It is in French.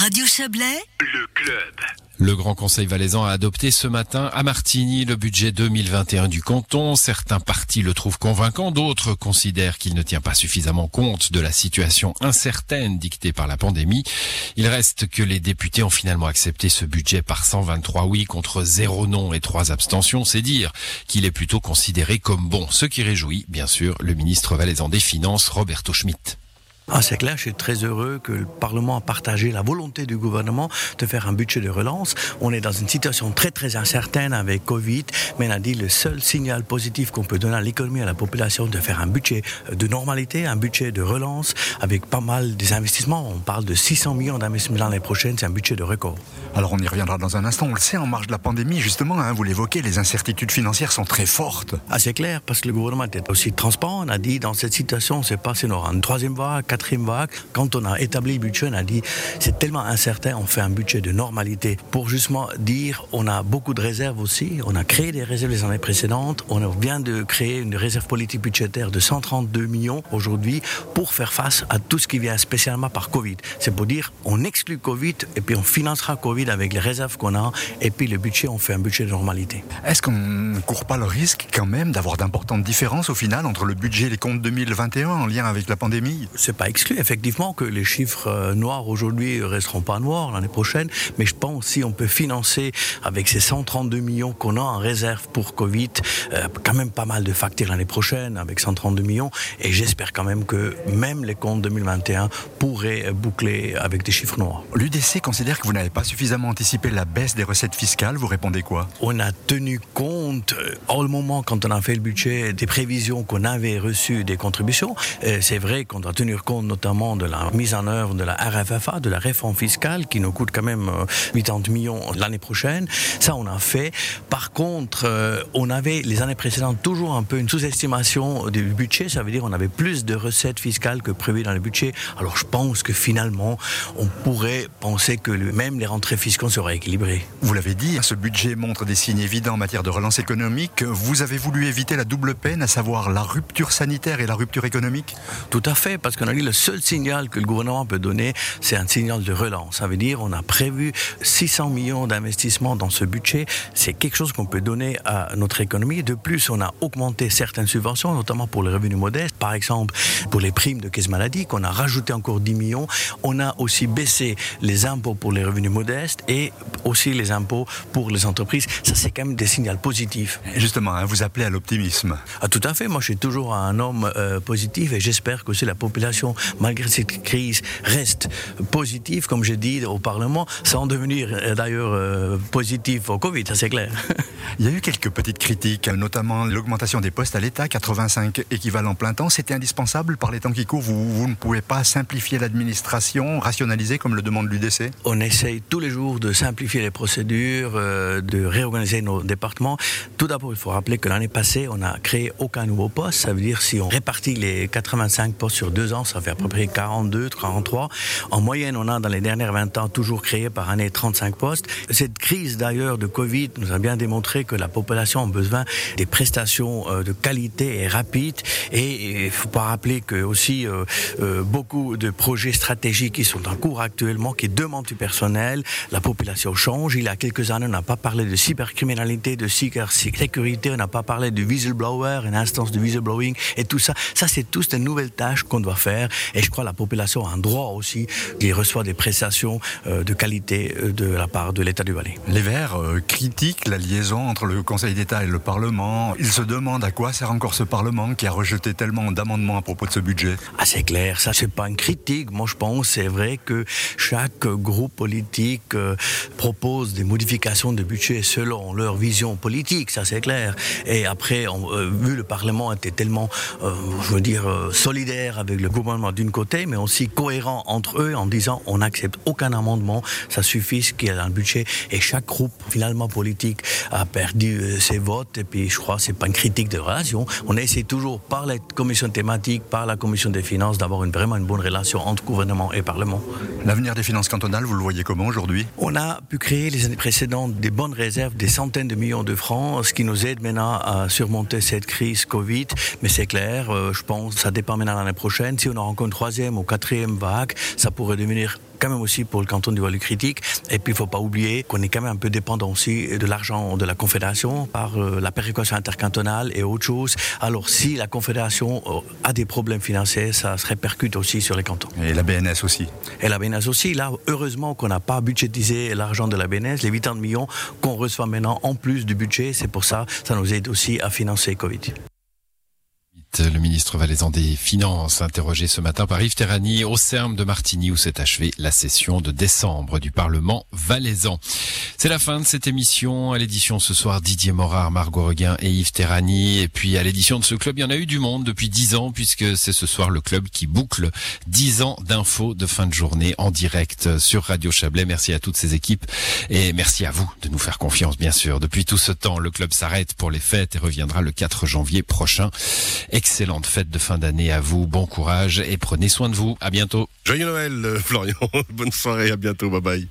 Radio Chablais, le club. Le Grand Conseil valaisan a adopté ce matin à Martigny le budget 2021 du canton. Certains partis le trouvent convaincant, d'autres considèrent qu'il ne tient pas suffisamment compte de la situation incertaine dictée par la pandémie. Il reste que les députés ont finalement accepté ce budget par 123 oui contre 0 non et 3 abstentions. C'est dire qu'il est plutôt considéré comme bon, ce qui réjouit bien sûr le ministre valaisan des Finances Roberto Schmidt. Ah, c'est clair, je suis très heureux que le Parlement a partagé la volonté du gouvernement de faire un budget de relance. On est dans une situation très très incertaine avec Covid, mais on a dit le seul signal positif qu'on peut donner à l'économie et à la population de faire un budget de normalité, un budget de relance avec pas mal des investissements. On parle de 600 millions d'investissements l'année prochaine, c'est un budget de record. Alors on y reviendra dans un instant, on le sait, en marge de la pandémie, justement, hein, vous l'évoquez, les incertitudes financières sont très fortes. Ah, c'est clair, parce que le gouvernement était aussi transparent. On a dit dans cette situation, on ne sait pas si on aura une troisième vague, quatrième vague. Quand on a établi le budget, on a dit c'est tellement incertain, on fait un budget de normalité pour justement dire on a beaucoup de réserves aussi. On a créé des réserves les années précédentes. On vient de créer une réserve politique budgétaire de 132 millions aujourd'hui pour faire face à tout ce qui vient spécialement par Covid. C'est pour dire on exclut Covid et puis on financera Covid avec les réserves qu'on a et puis le budget, on fait un budget de normalité. Est-ce qu'on ne court pas le risque quand même d'avoir d'importantes différences au final entre le budget et les comptes 2021 en lien avec la pandémie? C'est pas exclu effectivement que les chiffres euh, noirs aujourd'hui resteront pas noirs l'année prochaine, mais je pense si on peut financer avec ces 132 millions qu'on a en réserve pour Covid, euh, quand même pas mal de factures l'année prochaine avec 132 millions, et j'espère quand même que même les comptes 2021 pourraient boucler avec des chiffres noirs. L'UDC considère que vous n'avez pas suffisamment anticipé la baisse des recettes fiscales, vous répondez quoi? On a tenu compte, au euh, moment quand on a fait le budget, des prévisions qu'on avait reçues des contributions. C'est vrai qu'on doit tenir compte notamment de la mise en œuvre de la RFFA, de la réforme fiscale, qui nous coûte quand même 80 euh, millions l'année prochaine. Ça, on a fait. Par contre, euh, on avait les années précédentes toujours un peu une sous-estimation du budget. Ça veut dire qu'on avait plus de recettes fiscales que prévu dans le budget. Alors, je pense que finalement, on pourrait penser que même les rentrées fiscales seraient équilibrées. Vous l'avez dit, ce budget montre des signes évidents en matière de relance économique. Vous avez voulu éviter la double peine, à savoir la rupture sanitaire et la rupture économique Tout à fait, parce qu'on a dit le seul signal que le gouvernement peut donner, c'est un signal de relance. Ça veut dire on a prévu 600 millions d'investissements dans ce budget. C'est quelque chose qu'on peut donner à notre économie. De plus, on a augmenté certaines subventions, notamment pour les revenus modestes. Par exemple, pour les primes de caisse maladie, qu'on a rajouté encore 10 millions. On a aussi baissé les impôts pour les revenus modestes et aussi les impôts pour les entreprises. Ça, c'est quand même des signaux positifs. Justement, hein, vous appelez à l'optimisme. Ah, tout à fait. Moi, je suis toujours un homme euh, positif et j'espère que aussi la population, malgré cette crise, reste positive, comme j'ai dit au Parlement, sans devenir euh, d'ailleurs euh, positif au Covid, ça c'est clair. Il y a eu quelques petites critiques, notamment l'augmentation des postes à l'État, 85 équivalents plein temps. C'était indispensable par les temps qui courent. Vous, vous ne pouvez pas simplifier l'administration, rationaliser comme le demande l'UDC On essaye tous les jours de simplifier les procédures, euh, de réorganiser nos départements. Tout d'abord, il faut rappeler que l'année passée, on n'a créé aucun nouveau poste. Ça veut dire si on répartit les 85 postes sur deux ans, ça fait à peu près 42, 43. En moyenne, on a dans les dernières 20 ans toujours créé par année 35 postes. Cette crise d'ailleurs de Covid nous a bien démontré que la population a besoin des prestations euh, de qualité et rapides. Et il faut pas rappeler que aussi euh, euh, beaucoup de projets stratégiques qui sont en cours actuellement, qui demandent du personnel. La population change. Il y a quelques années, on n'a pas parlé de cybercriminalité, de cybersécurité, on n'a pas parlé de whistleblower, une instance de whistleblowing et tout ça. Ça, c'est tous des nouvelles tâches qu'on doit faire. Et je crois que la population a un droit aussi qui reçoit des prestations de qualité de la part de l'État du Valais. Les Verts critiquent la liaison entre le Conseil d'État et le Parlement. Ils se demandent à quoi sert encore ce Parlement qui a rejeté tellement d'amendements à propos de ce budget. Ah, c'est clair, ça c'est pas une critique. Moi je pense c'est vrai que chaque groupe politique euh, propose des modifications de budget selon leur vision politique, ça c'est clair. Et après, on, euh, vu le Parlement était tellement, euh, je veux dire, solidaire avec le gouvernement d'une côté, mais aussi cohérent entre eux en disant on n'accepte aucun amendement, ça suffit ce qu'il y a dans le budget. Et chaque groupe finalement politique a perdu euh, ses votes. Et puis, je crois que ce n'est pas une critique de relation. On essaie toujours, par la commission thématique, par la commission des finances, d'avoir une, vraiment une bonne relation entre gouvernement et parlement. L'avenir des finances cantonales, vous le voyez comment aujourd'hui? On a pu créer les années précédentes des bonnes réserves, des centaines de millions de francs, ce qui nous aide maintenant à surmonter cette crise Covid. Mais c'est clair, euh, je pense, ça dépend maintenant l'année prochaine. Si on a encore une troisième ou quatrième vague, ça pourrait devenir quand même aussi pour le canton du Valais critique. Et puis il faut pas oublier qu'on est quand même un peu dépendant aussi de l'argent de la Confédération par euh, la péréquation intercantonale et autre chose. Alors si la Confédération euh, a des problèmes financiers, ça se répercute aussi sur les cantons. Et la BNS aussi. Et la BNS aussi. Là, heureusement qu'on n'a pas budgétisé l'argent de la BNS, les 80 millions qu'on reçoit maintenant en plus du budget. C'est pour ça, ça nous aide aussi à financer Covid. Le ministre valaisan des Finances, interrogé ce matin par Yves Terrani au CERM de Martigny où s'est achevée la session de décembre du Parlement valaisan. C'est la fin de cette émission. À l'édition ce soir, Didier Morard, Margot Reguin et Yves Terrani. Et puis à l'édition de ce club, il y en a eu du monde depuis dix ans puisque c'est ce soir le club qui boucle dix ans d'infos de fin de journée en direct sur Radio Chablais. Merci à toutes ces équipes et merci à vous de nous faire confiance, bien sûr. Depuis tout ce temps, le club s'arrête pour les fêtes et reviendra le 4 janvier prochain. Excellente fête de fin d'année à vous, bon courage et prenez soin de vous. À bientôt. Joyeux Noël, Florian. Bonne soirée, à bientôt. Bye bye.